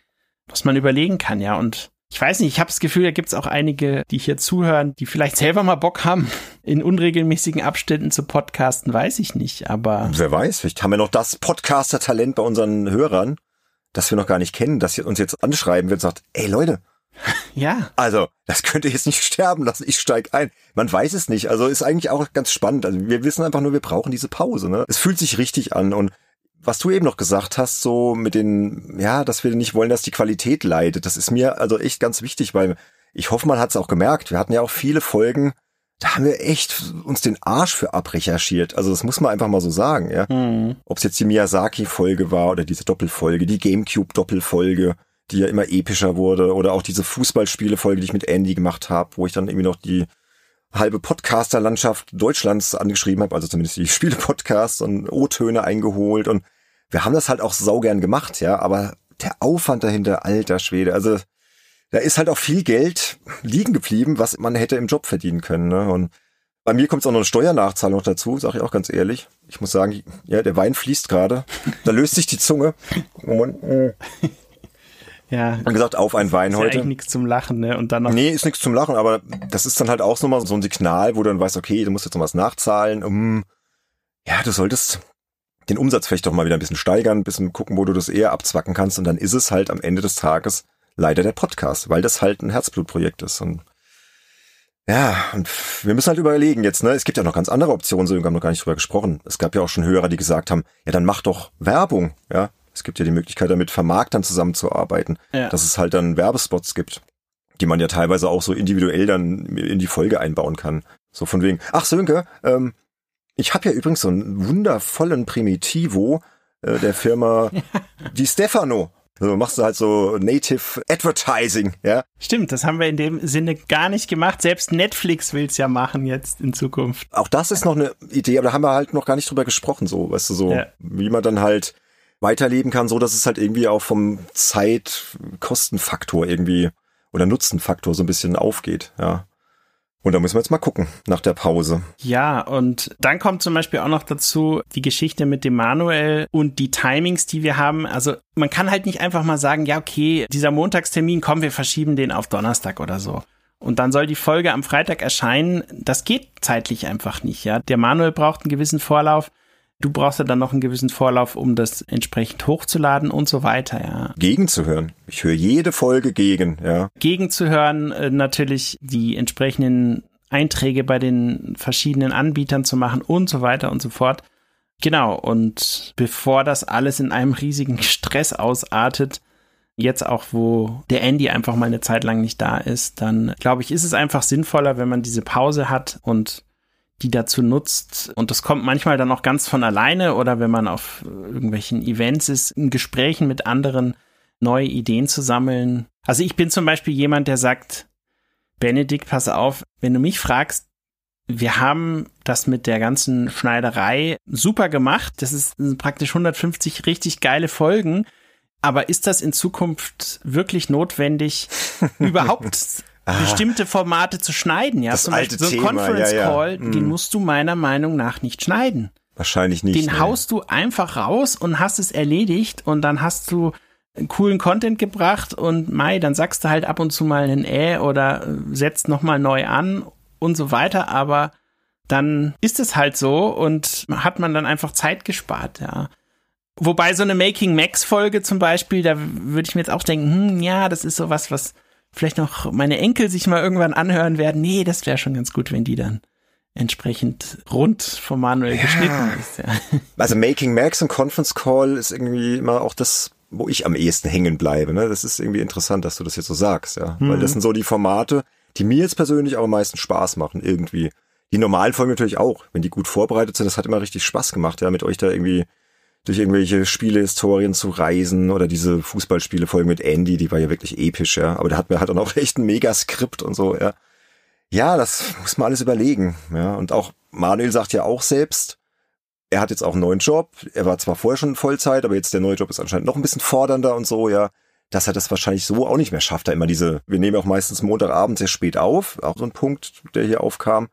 was man überlegen kann, ja. Und ich weiß nicht, ich habe das Gefühl, da gibt's auch einige, die hier zuhören, die vielleicht selber mal Bock haben, in unregelmäßigen Abständen zu podcasten, weiß ich nicht, aber. Wer weiß, vielleicht haben wir noch das Podcaster-Talent bei unseren Hörern das wir noch gar nicht kennen, dass ihr uns jetzt anschreiben wird und sagt, ey Leute, ja. Also, das könnte jetzt nicht sterben lassen. Ich steig ein. Man weiß es nicht. Also ist eigentlich auch ganz spannend. Also wir wissen einfach nur, wir brauchen diese Pause. Ne? Es fühlt sich richtig an. Und was du eben noch gesagt hast, so mit den, ja, dass wir nicht wollen, dass die Qualität leidet, das ist mir also echt ganz wichtig, weil ich hoffe, man hat es auch gemerkt. Wir hatten ja auch viele Folgen, da haben wir echt uns den Arsch für abrecherchiert. Also das muss man einfach mal so sagen, ja. Mhm. Ob es jetzt die Miyazaki-Folge war oder diese Doppelfolge, die Gamecube-Doppelfolge, die ja immer epischer wurde, oder auch diese Fußballspiele-Folge, die ich mit Andy gemacht habe, wo ich dann irgendwie noch die halbe Podcaster-Landschaft Deutschlands angeschrieben habe, also zumindest die Spiele-Podcasts und O-Töne eingeholt und wir haben das halt auch saugern gemacht, ja, aber der Aufwand dahinter, alter Schwede, also da ist halt auch viel Geld liegen geblieben, was man hätte im Job verdienen können. Ne? Und bei mir kommt es auch noch eine Steuernachzahlung noch dazu, sage ich auch ganz ehrlich. Ich muss sagen, ja, der Wein fließt gerade. Da löst sich die Zunge. Ja. Und gesagt, auf ein Wein ist heute. Ja nichts zum Lachen, ne? Und dann noch. Nee, ist nichts zum Lachen, aber das ist dann halt auch nochmal so ein Signal, wo du dann weißt, okay, du musst jetzt noch was nachzahlen. Um, ja, du solltest den Umsatz vielleicht doch mal wieder ein bisschen steigern, ein bisschen gucken, wo du das eher abzwacken kannst. Und dann ist es halt am Ende des Tages leider der Podcast, weil das halt ein Herzblutprojekt ist. Und ja, und wir müssen halt überlegen jetzt, ne? Es gibt ja noch ganz andere Optionen, so wir haben noch gar nicht drüber gesprochen. Es gab ja auch schon Hörer, die gesagt haben, ja, dann mach doch Werbung, ja. Es gibt ja die Möglichkeit, damit Vermarktern zusammenzuarbeiten, ja. dass es halt dann Werbespots gibt, die man ja teilweise auch so individuell dann in die Folge einbauen kann. So von wegen, ach Sönke, ähm, Ich habe ja übrigens so einen wundervollen Primitivo äh, der Firma Di Stefano. Also machst du halt so Native Advertising, ja. Stimmt, das haben wir in dem Sinne gar nicht gemacht. Selbst Netflix will's ja machen jetzt in Zukunft. Auch das ist noch eine Idee, aber da haben wir halt noch gar nicht drüber gesprochen, so, weißt du, so, ja. wie man dann halt weiterleben kann, so dass es halt irgendwie auch vom Zeitkostenfaktor irgendwie oder Nutzenfaktor so ein bisschen aufgeht, ja. Und da müssen wir jetzt mal gucken nach der Pause. Ja, und dann kommt zum Beispiel auch noch dazu die Geschichte mit dem Manuel und die Timings, die wir haben. Also man kann halt nicht einfach mal sagen, ja, okay, dieser Montagstermin, komm, wir verschieben den auf Donnerstag oder so. Und dann soll die Folge am Freitag erscheinen. Das geht zeitlich einfach nicht, ja. Der Manuel braucht einen gewissen Vorlauf. Du brauchst ja dann noch einen gewissen Vorlauf, um das entsprechend hochzuladen und so weiter, ja. Gegenzuhören. Ich höre jede Folge gegen, ja. Gegenzuhören, äh, natürlich die entsprechenden Einträge bei den verschiedenen Anbietern zu machen und so weiter und so fort. Genau, und bevor das alles in einem riesigen Stress ausartet, jetzt auch, wo der Andy einfach mal eine Zeit lang nicht da ist, dann glaube ich, ist es einfach sinnvoller, wenn man diese Pause hat und die dazu nutzt. Und das kommt manchmal dann auch ganz von alleine oder wenn man auf irgendwelchen Events ist, in Gesprächen mit anderen neue Ideen zu sammeln. Also ich bin zum Beispiel jemand, der sagt, Benedikt, pass auf, wenn du mich fragst, wir haben das mit der ganzen Schneiderei super gemacht. Das ist praktisch 150 richtig geile Folgen. Aber ist das in Zukunft wirklich notwendig, überhaupt ah, bestimmte Formate zu schneiden. Ja, das zum alte Beispiel so ein Conference ja, ja. Call, mm. den musst du meiner Meinung nach nicht schneiden. Wahrscheinlich nicht. Den nee. haust du einfach raus und hast es erledigt und dann hast du coolen Content gebracht und Mai, dann sagst du halt ab und zu mal ein Äh oder setzt nochmal neu an und so weiter, aber dann ist es halt so und hat man dann einfach Zeit gespart, ja. Wobei so eine Making Max Folge zum Beispiel, da würde ich mir jetzt auch denken, hm, ja, das ist sowas, was vielleicht noch meine Enkel sich mal irgendwann anhören werden. Nee, das wäre schon ganz gut, wenn die dann entsprechend rund vom Manuel ja. geschnitten ist. Ja. Also Making Max und Conference Call ist irgendwie immer auch das, wo ich am ehesten hängen bleibe. Ne? Das ist irgendwie interessant, dass du das jetzt so sagst, ja. Mhm. Weil das sind so die Formate, die mir jetzt persönlich auch am meisten Spaß machen, irgendwie. Die normalen Folgen natürlich auch, wenn die gut vorbereitet sind. Das hat immer richtig Spaß gemacht, ja, mit euch da irgendwie durch irgendwelche Spielehistorien zu reisen oder diese Fußballspiele voll mit Andy, die war ja wirklich episch, ja. Aber der hat mir halt auch noch echt ein Megaskript und so, ja. Ja, das muss man alles überlegen, ja. Und auch Manuel sagt ja auch selbst, er hat jetzt auch einen neuen Job. Er war zwar vorher schon Vollzeit, aber jetzt der neue Job ist anscheinend noch ein bisschen fordernder und so, ja. Dass er das wahrscheinlich so auch nicht mehr schafft. Da immer diese, wir nehmen auch meistens Montagabend sehr spät auf. Auch so ein Punkt, der hier aufkam.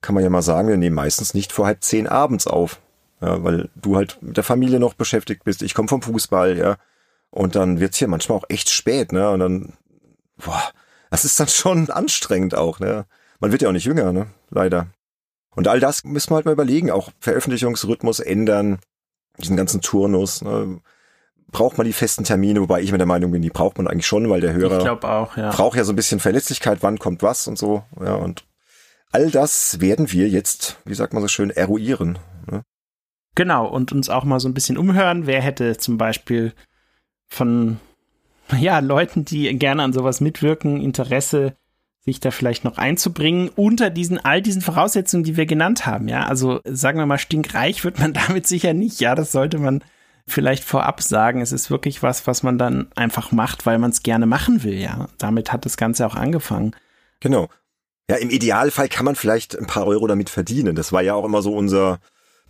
Kann man ja mal sagen, wir nehmen meistens nicht vor halb zehn abends auf. Ja, weil du halt mit der Familie noch beschäftigt bist. Ich komme vom Fußball, ja. Und dann wird's hier manchmal auch echt spät, ne? Und dann, boah, das ist dann schon anstrengend auch, ne? Man wird ja auch nicht jünger, ne? Leider. Und all das müssen wir halt mal überlegen. Auch Veröffentlichungsrhythmus ändern, diesen ganzen Turnus, ne? Braucht man die festen Termine, wobei ich mir der Meinung bin, die braucht man eigentlich schon, weil der Hörer auch, ja. braucht ja so ein bisschen Verletzlichkeit, wann kommt was und so, ja, und all das werden wir jetzt, wie sagt man so schön, eruieren. Genau, und uns auch mal so ein bisschen umhören. Wer hätte zum Beispiel von ja, Leuten, die gerne an sowas mitwirken, Interesse, sich da vielleicht noch einzubringen, unter diesen, all diesen Voraussetzungen, die wir genannt haben, ja. Also sagen wir mal, stinkreich wird man damit sicher nicht, ja, das sollte man vielleicht vorab sagen. Es ist wirklich was, was man dann einfach macht, weil man es gerne machen will, ja. Damit hat das Ganze auch angefangen. Genau. Ja, im Idealfall kann man vielleicht ein paar Euro damit verdienen. Das war ja auch immer so unser,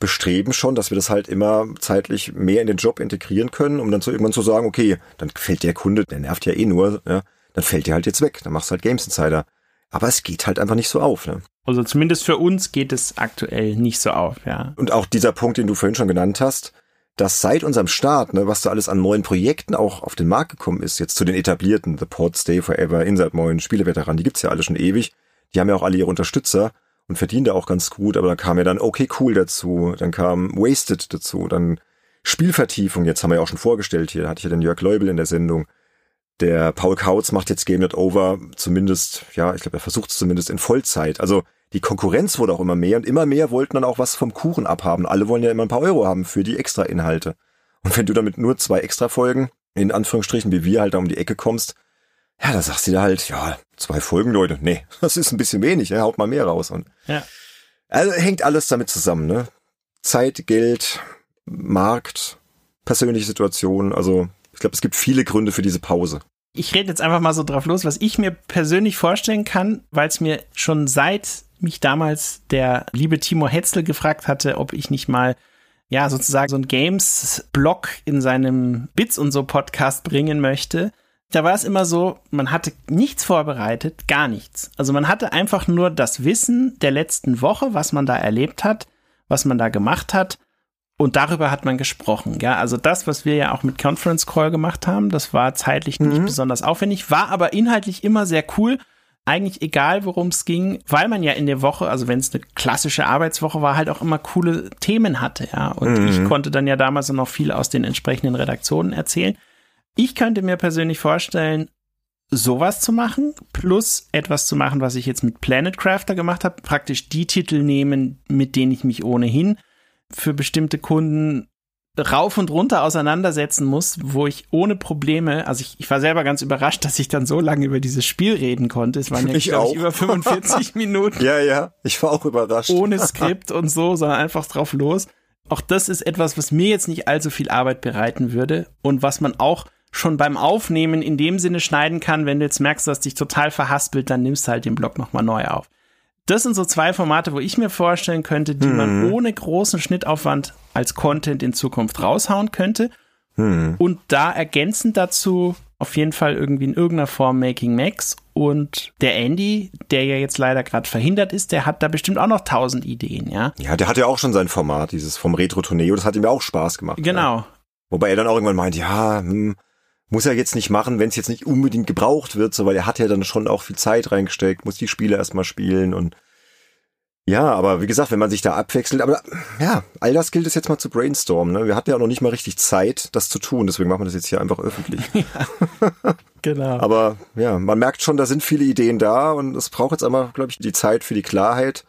bestreben schon, dass wir das halt immer zeitlich mehr in den Job integrieren können, um dann so irgendwann zu sagen, okay, dann fällt der Kunde, der nervt ja eh nur, ja, dann fällt der halt jetzt weg, dann machst du halt Games Insider. Aber es geht halt einfach nicht so auf. Ne? Also zumindest für uns geht es aktuell nicht so auf, ja. Und auch dieser Punkt, den du vorhin schon genannt hast, dass seit unserem Start, ne, was da alles an neuen Projekten auch auf den Markt gekommen ist, jetzt zu den etablierten, The Port Stay Forever, Inside Moin, Spieleveteranen, die gibt's ja alle schon ewig. Die haben ja auch alle ihre Unterstützer und verdiente auch ganz gut, aber da kam ja dann Okay Cool dazu, dann kam Wasted dazu, dann Spielvertiefung, jetzt haben wir ja auch schon vorgestellt hier, da hatte ich ja den Jörg Leubel in der Sendung. Der Paul Kautz macht jetzt Game Not Over zumindest, ja, ich glaube, er versucht es zumindest in Vollzeit. Also die Konkurrenz wurde auch immer mehr und immer mehr wollten dann auch was vom Kuchen abhaben. Alle wollen ja immer ein paar Euro haben für die Extra-Inhalte. Und wenn du damit nur zwei Extra-Folgen, in Anführungsstrichen, wie wir halt da um die Ecke kommst, ja, da sagst du dir halt, ja, zwei Folgen, Leute. Nee, das ist ein bisschen wenig, ja, haut mal mehr raus. Und ja. Also hängt alles damit zusammen, ne? Zeit, Geld, Markt, persönliche Situation. Also ich glaube, es gibt viele Gründe für diese Pause. Ich rede jetzt einfach mal so drauf los, was ich mir persönlich vorstellen kann, weil es mir schon seit mich damals der liebe Timo Hetzel gefragt hatte, ob ich nicht mal ja, sozusagen so ein Games-Blog in seinem Bits und so Podcast bringen möchte. Da war es immer so, man hatte nichts vorbereitet, gar nichts. Also man hatte einfach nur das Wissen der letzten Woche, was man da erlebt hat, was man da gemacht hat. Und darüber hat man gesprochen. Ja, also das, was wir ja auch mit Conference Call gemacht haben, das war zeitlich nicht mhm. besonders aufwendig, war aber inhaltlich immer sehr cool eigentlich egal, worum es ging, weil man ja in der Woche, also wenn es eine klassische Arbeitswoche war, halt auch immer coole Themen hatte, ja. Und mhm. ich konnte dann ja damals noch viel aus den entsprechenden Redaktionen erzählen. Ich könnte mir persönlich vorstellen, sowas zu machen, plus etwas zu machen, was ich jetzt mit Planet Crafter gemacht habe, praktisch die Titel nehmen, mit denen ich mich ohnehin für bestimmte Kunden rauf und runter auseinandersetzen muss, wo ich ohne Probleme, also ich, ich war selber ganz überrascht, dass ich dann so lange über dieses Spiel reden konnte. Es waren ja, ich auch. Ich, über 45 Minuten. Ja, ja, ich war auch überrascht. Ohne Skript und so, sondern einfach drauf los. Auch das ist etwas, was mir jetzt nicht allzu viel Arbeit bereiten würde und was man auch schon beim Aufnehmen in dem Sinne schneiden kann, wenn du jetzt merkst, dass dich total verhaspelt, dann nimmst du halt den Blog nochmal neu auf das sind so zwei Formate, wo ich mir vorstellen könnte, die hm. man mhm. ohne großen Schnittaufwand als Content in Zukunft raushauen könnte. Hm. Und da ergänzend dazu auf jeden Fall irgendwie in irgendeiner Form Making Max. Und der Andy, der ja jetzt leider gerade verhindert ist, der hat da bestimmt auch noch tausend Ideen, ja. Ja, der hat ja auch schon sein Format, dieses vom Retro-Tourneo, das hat ihm ja auch Spaß gemacht. Genau. Ja. Wobei er dann auch irgendwann meint, ja, hm, muss er jetzt nicht machen, wenn es jetzt nicht unbedingt gebraucht wird, so weil er hat ja dann schon auch viel Zeit reingesteckt, muss die Spiele erstmal spielen und ja, aber wie gesagt, wenn man sich da abwechselt, aber ja, all das gilt es jetzt mal zu brainstormen. Ne? Wir hatten ja noch nicht mal richtig Zeit, das zu tun, deswegen machen wir das jetzt hier einfach öffentlich. ja, genau. aber ja, man merkt schon, da sind viele Ideen da und es braucht jetzt einmal, glaube ich, die Zeit für die Klarheit.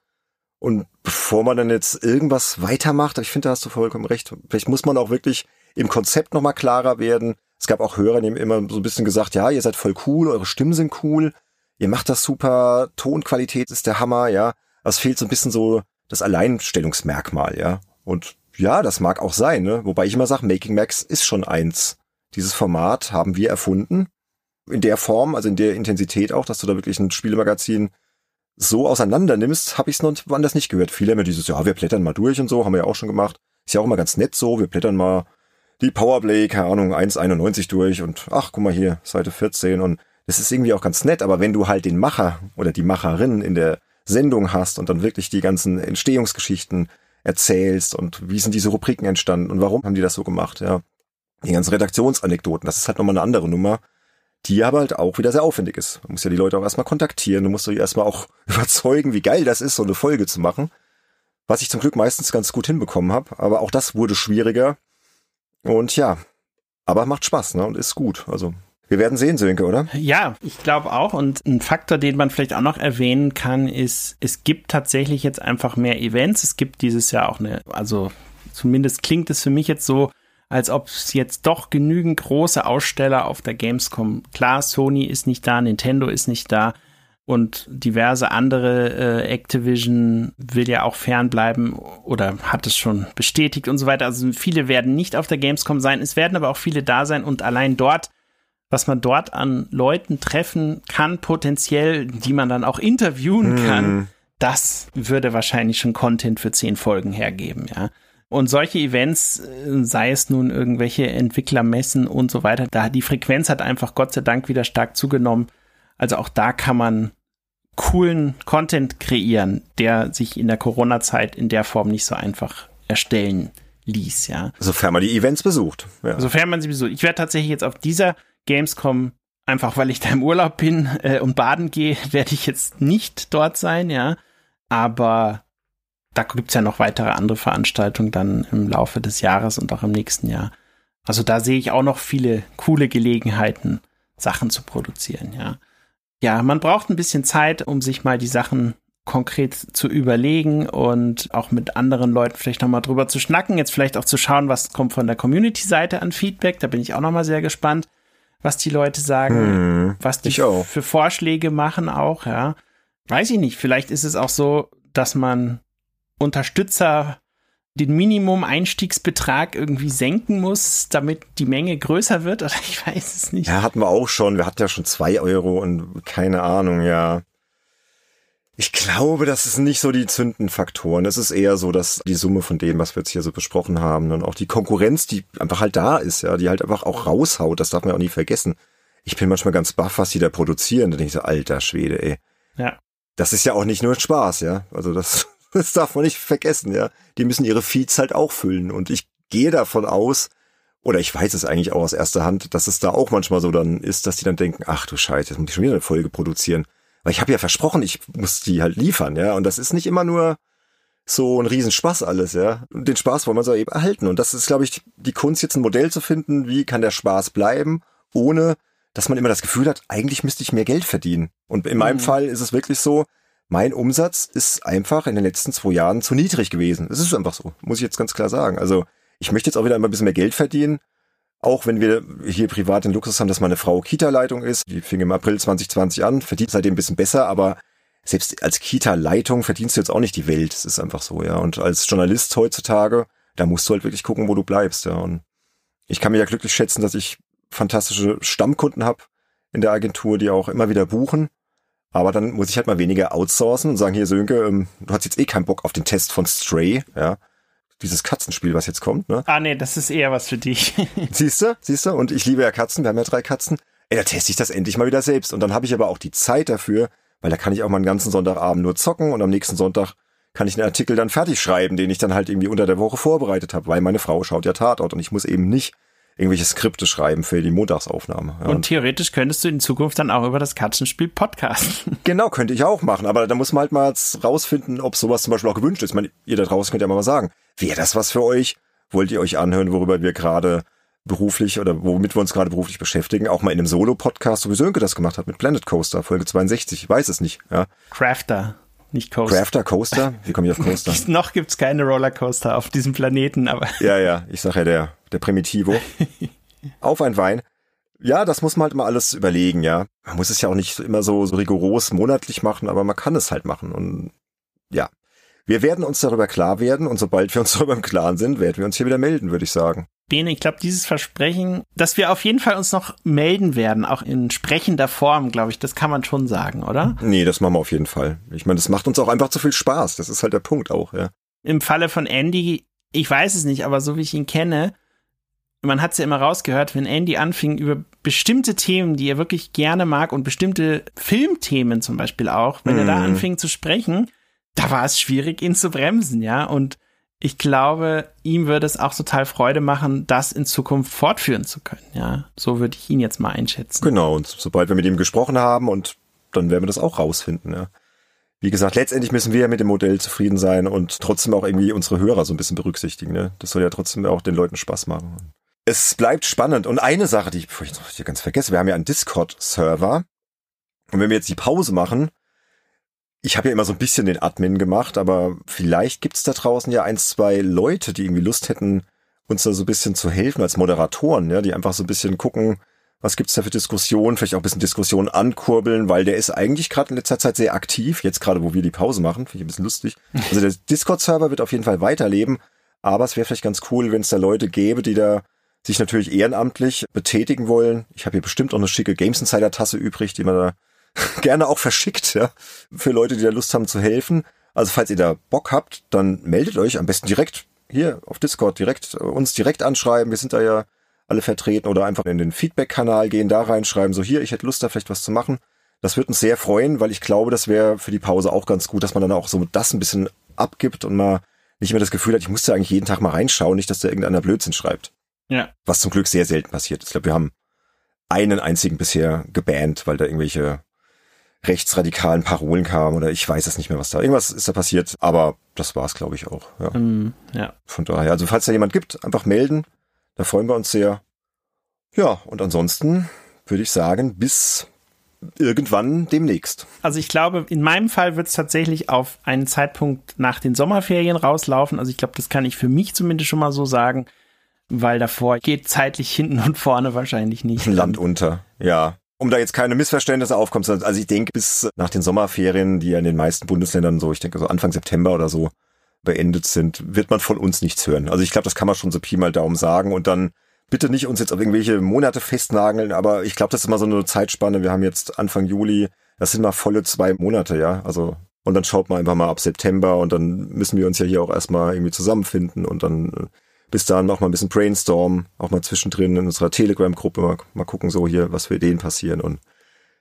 Und bevor man dann jetzt irgendwas weitermacht, ich finde, da hast du vollkommen recht, vielleicht muss man auch wirklich im Konzept nochmal klarer werden. Es gab auch Hörer, die haben immer so ein bisschen gesagt, ja, ihr seid voll cool, eure Stimmen sind cool, ihr macht das super, Tonqualität ist der Hammer, ja. Es fehlt so ein bisschen so das Alleinstellungsmerkmal, ja. Und ja, das mag auch sein, ne? Wobei ich immer sage, Making Max ist schon eins. Dieses Format haben wir erfunden. In der Form, also in der Intensität auch, dass du da wirklich ein Spielemagazin so auseinander nimmst, habe ich es noch woanders nicht gehört. Viele haben ja dieses, ja, wir blättern mal durch und so, haben wir ja auch schon gemacht. Ist ja auch immer ganz nett so, wir blättern mal die Powerplay, keine Ahnung, 1,91 durch und ach, guck mal hier, Seite 14 und das ist irgendwie auch ganz nett, aber wenn du halt den Macher oder die Macherin in der Sendung hast und dann wirklich die ganzen Entstehungsgeschichten erzählst und wie sind diese Rubriken entstanden und warum haben die das so gemacht, ja. Die ganzen Redaktionsanekdoten, das ist halt nochmal eine andere Nummer, die aber halt auch wieder sehr aufwendig ist. Du musst ja die Leute auch erstmal kontaktieren, du musst dich erstmal auch überzeugen, wie geil das ist, so eine Folge zu machen. Was ich zum Glück meistens ganz gut hinbekommen habe, aber auch das wurde schwieriger, und ja, aber macht Spaß, ne? Und ist gut. Also wir werden sehen, Sönke, oder? Ja, ich glaube auch. Und ein Faktor, den man vielleicht auch noch erwähnen kann, ist, es gibt tatsächlich jetzt einfach mehr Events. Es gibt dieses Jahr auch eine, also zumindest klingt es für mich jetzt so, als ob es jetzt doch genügend große Aussteller auf der Gamescom. Klar, Sony ist nicht da, Nintendo ist nicht da und diverse andere äh, Activision will ja auch fernbleiben oder hat es schon bestätigt und so weiter. Also viele werden nicht auf der Gamescom sein, es werden aber auch viele da sein und allein dort, was man dort an Leuten treffen kann, potenziell, die man dann auch interviewen hm. kann, das würde wahrscheinlich schon Content für zehn Folgen hergeben, ja. Und solche Events, äh, sei es nun irgendwelche Entwicklermessen und so weiter, da die Frequenz hat einfach Gott sei Dank wieder stark zugenommen. Also auch da kann man coolen Content kreieren, der sich in der Corona-Zeit in der Form nicht so einfach erstellen ließ, ja. Sofern man die Events besucht. Ja. Sofern man sie besucht. Ich werde tatsächlich jetzt auf dieser Gamescom, einfach weil ich da im Urlaub bin äh, und baden gehe, werde ich jetzt nicht dort sein, ja. Aber da gibt's ja noch weitere andere Veranstaltungen dann im Laufe des Jahres und auch im nächsten Jahr. Also da sehe ich auch noch viele coole Gelegenheiten, Sachen zu produzieren, ja ja, man braucht ein bisschen Zeit, um sich mal die Sachen konkret zu überlegen und auch mit anderen Leuten vielleicht nochmal drüber zu schnacken, jetzt vielleicht auch zu schauen, was kommt von der Community-Seite an Feedback. Da bin ich auch nochmal sehr gespannt, was die Leute sagen, hm, was die für Vorschläge machen auch, ja. Weiß ich nicht, vielleicht ist es auch so, dass man Unterstützer den Minimum-Einstiegsbetrag irgendwie senken muss, damit die Menge größer wird? Oder ich weiß es nicht. Ja, hatten wir auch schon. Wir hatten ja schon zwei Euro und keine Ahnung, ja. Ich glaube, das ist nicht so die Zündenfaktoren. Es ist eher so, dass die Summe von dem, was wir jetzt hier so besprochen haben, und auch die Konkurrenz, die einfach halt da ist, ja, die halt einfach auch raushaut, das darf man auch nie vergessen. Ich bin manchmal ganz baff, was die da produzieren. Da denke ich so, alter Schwede, ey. Ja. Das ist ja auch nicht nur Spaß, ja. Also das, das darf man nicht vergessen, ja. Die müssen ihre Feeds halt auch füllen. Und ich gehe davon aus, oder ich weiß es eigentlich auch aus erster Hand, dass es da auch manchmal so dann ist, dass die dann denken, ach du Scheiße, jetzt muss ich schon wieder eine Folge produzieren. Weil ich habe ja versprochen, ich muss die halt liefern, ja. Und das ist nicht immer nur so ein Riesenspaß alles, ja. Und den Spaß wollen wir so eben erhalten. Und das ist, glaube ich, die Kunst, jetzt ein Modell zu finden, wie kann der Spaß bleiben, ohne dass man immer das Gefühl hat, eigentlich müsste ich mehr Geld verdienen. Und in meinem mhm. Fall ist es wirklich so, mein Umsatz ist einfach in den letzten zwei Jahren zu niedrig gewesen. Es ist einfach so, muss ich jetzt ganz klar sagen. Also ich möchte jetzt auch wieder ein bisschen mehr Geld verdienen auch wenn wir hier privat den Luxus haben, dass meine Frau Kita-Leitung ist, die fing im April 2020 an, verdient seitdem ein bisschen besser, aber selbst als Kita-Leitung verdienst du jetzt auch nicht die Welt. Das ist einfach so, ja. Und als Journalist heutzutage, da musst du halt wirklich gucken, wo du bleibst, ja. Und ich kann mir ja glücklich schätzen, dass ich fantastische Stammkunden habe in der Agentur, die auch immer wieder buchen. Aber dann muss ich halt mal weniger outsourcen und sagen, hier Sönke, ähm, du hast jetzt eh keinen Bock auf den Test von Stray, ja dieses Katzenspiel, was jetzt kommt, ne? Ah, nee, das ist eher was für dich. siehst du, siehst du? Und ich liebe ja Katzen, wir haben ja drei Katzen. Ey, da teste ich das endlich mal wieder selbst. Und dann habe ich aber auch die Zeit dafür, weil da kann ich auch mal einen ganzen Sonntagabend nur zocken und am nächsten Sonntag kann ich einen Artikel dann fertig schreiben, den ich dann halt irgendwie unter der Woche vorbereitet habe, weil meine Frau schaut ja Tatort und ich muss eben nicht irgendwelche Skripte schreiben für die Montagsaufnahme. Ja. Und theoretisch könntest du in Zukunft dann auch über das Katzenspiel podcasten. Genau, könnte ich auch machen, aber da muss man halt mal rausfinden, ob sowas zum Beispiel auch gewünscht ist. Ich meine, ihr da draußen könnt ja mal sagen, wäre das was für euch? Wollt ihr euch anhören, worüber wir gerade beruflich oder womit wir uns gerade beruflich beschäftigen, auch mal in einem Solo-Podcast, so wie Sönke das gemacht hat mit Planet Coaster, Folge 62, ich weiß es nicht, ja. Crafter, nicht Coaster. Crafter, Coaster? Wie komme ich auf Coaster? Noch gibt's keine Rollercoaster auf diesem Planeten, aber. Ja, ja, ich sag ja der, der Primitivo. auf ein Wein. Ja, das muss man halt mal alles überlegen, ja. Man muss es ja auch nicht immer so, so rigoros monatlich machen, aber man kann es halt machen und ja. Wir werden uns darüber klar werden und sobald wir uns darüber im Klaren sind, werden wir uns hier wieder melden, würde ich sagen. Bene, ich glaube, dieses Versprechen, dass wir auf jeden Fall uns noch melden werden, auch in sprechender Form, glaube ich, das kann man schon sagen, oder? Nee, das machen wir auf jeden Fall. Ich meine, das macht uns auch einfach zu viel Spaß. Das ist halt der Punkt auch, ja. Im Falle von Andy, ich weiß es nicht, aber so wie ich ihn kenne, man hat es ja immer rausgehört, wenn Andy anfing, über bestimmte Themen, die er wirklich gerne mag und bestimmte Filmthemen zum Beispiel auch, wenn mm. er da mhm. anfing zu sprechen, da war es schwierig, ihn zu bremsen, ja. Und ich glaube, ihm würde es auch total Freude machen, das in Zukunft fortführen zu können, ja. So würde ich ihn jetzt mal einschätzen. Genau, und sobald wir mit ihm gesprochen haben und dann werden wir das auch rausfinden, ja. Wie gesagt, letztendlich müssen wir ja mit dem Modell zufrieden sein und trotzdem auch irgendwie unsere Hörer so ein bisschen berücksichtigen, ne. Das soll ja trotzdem auch den Leuten Spaß machen. Es bleibt spannend. Und eine Sache, die ich, bevor ich ganz vergesse, wir haben ja einen Discord-Server. Und wenn wir jetzt die Pause machen, ich habe ja immer so ein bisschen den Admin gemacht, aber vielleicht gibt's da draußen ja ein, zwei Leute, die irgendwie Lust hätten, uns da so ein bisschen zu helfen als Moderatoren, ja, die einfach so ein bisschen gucken, was gibt's da für Diskussionen, vielleicht auch ein bisschen Diskussionen ankurbeln, weil der ist eigentlich gerade in letzter Zeit sehr aktiv, jetzt gerade, wo wir die Pause machen, finde ich ein bisschen lustig. Also der Discord-Server wird auf jeden Fall weiterleben, aber es wäre vielleicht ganz cool, wenn es da Leute gäbe, die da sich natürlich ehrenamtlich betätigen wollen. Ich habe hier bestimmt auch eine schicke Games Insider Tasse übrig, die man da gerne auch verschickt, ja, für Leute, die da Lust haben zu helfen. Also falls ihr da Bock habt, dann meldet euch am besten direkt hier auf Discord direkt uns direkt anschreiben. Wir sind da ja alle vertreten oder einfach in den Feedback-Kanal gehen, da reinschreiben, so hier, ich hätte Lust da vielleicht was zu machen. Das wird uns sehr freuen, weil ich glaube, das wäre für die Pause auch ganz gut, dass man dann auch so das ein bisschen abgibt und mal nicht mehr das Gefühl hat, ich muss da eigentlich jeden Tag mal reinschauen, nicht, dass da irgendeiner Blödsinn schreibt. Ja. Was zum Glück sehr selten passiert. Ich glaube, wir haben einen einzigen bisher gebannt, weil da irgendwelche rechtsradikalen Parolen kamen oder ich weiß es nicht mehr, was da. Irgendwas ist da passiert, aber das war es, glaube ich, auch. Ja. Mm, ja. Von daher, also falls da jemand gibt, einfach melden. Da freuen wir uns sehr. Ja, und ansonsten würde ich sagen, bis irgendwann demnächst. Also ich glaube, in meinem Fall wird es tatsächlich auf einen Zeitpunkt nach den Sommerferien rauslaufen. Also ich glaube, das kann ich für mich zumindest schon mal so sagen weil davor geht zeitlich hinten und vorne wahrscheinlich nicht. Land unter, ja. Um da jetzt keine Missverständnisse aufkommen, also ich denke bis nach den Sommerferien, die ja in den meisten Bundesländern so, ich denke so Anfang September oder so beendet sind, wird man von uns nichts hören. Also ich glaube, das kann man schon so Pi mal Daumen sagen und dann bitte nicht uns jetzt auf irgendwelche Monate festnageln, aber ich glaube, das ist immer so eine Zeitspanne. Wir haben jetzt Anfang Juli, das sind mal volle zwei Monate, ja. Also und dann schaut man einfach mal ab September und dann müssen wir uns ja hier auch erstmal irgendwie zusammenfinden und dann äh, bis dann noch mal ein bisschen brainstorm, auch mal zwischendrin in unserer Telegram-Gruppe mal, mal gucken, so hier, was für Ideen passieren und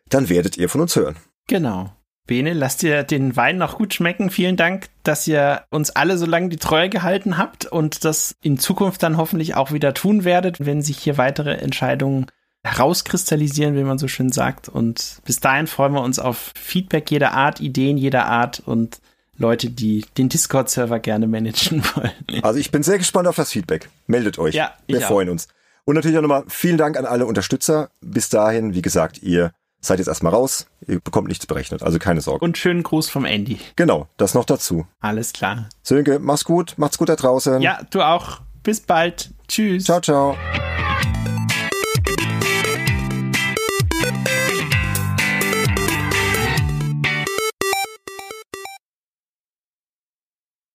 dann werdet ihr von uns hören. Genau. Bene, lasst ihr den Wein noch gut schmecken. Vielen Dank, dass ihr uns alle so lange die Treue gehalten habt und das in Zukunft dann hoffentlich auch wieder tun werdet, wenn sich hier weitere Entscheidungen herauskristallisieren, wie man so schön sagt. Und bis dahin freuen wir uns auf Feedback jeder Art, Ideen jeder Art und Leute, die den Discord-Server gerne managen wollen. Also ich bin sehr gespannt auf das Feedback. Meldet euch. Ja, wir freuen uns. Und natürlich auch nochmal vielen Dank an alle Unterstützer. Bis dahin, wie gesagt, ihr seid jetzt erstmal raus. Ihr bekommt nichts berechnet, also keine Sorge. Und schönen Gruß vom Andy. Genau, das noch dazu. Alles klar. Sönke, mach's gut, macht's gut da draußen. Ja, du auch. Bis bald. Tschüss. Ciao, ciao.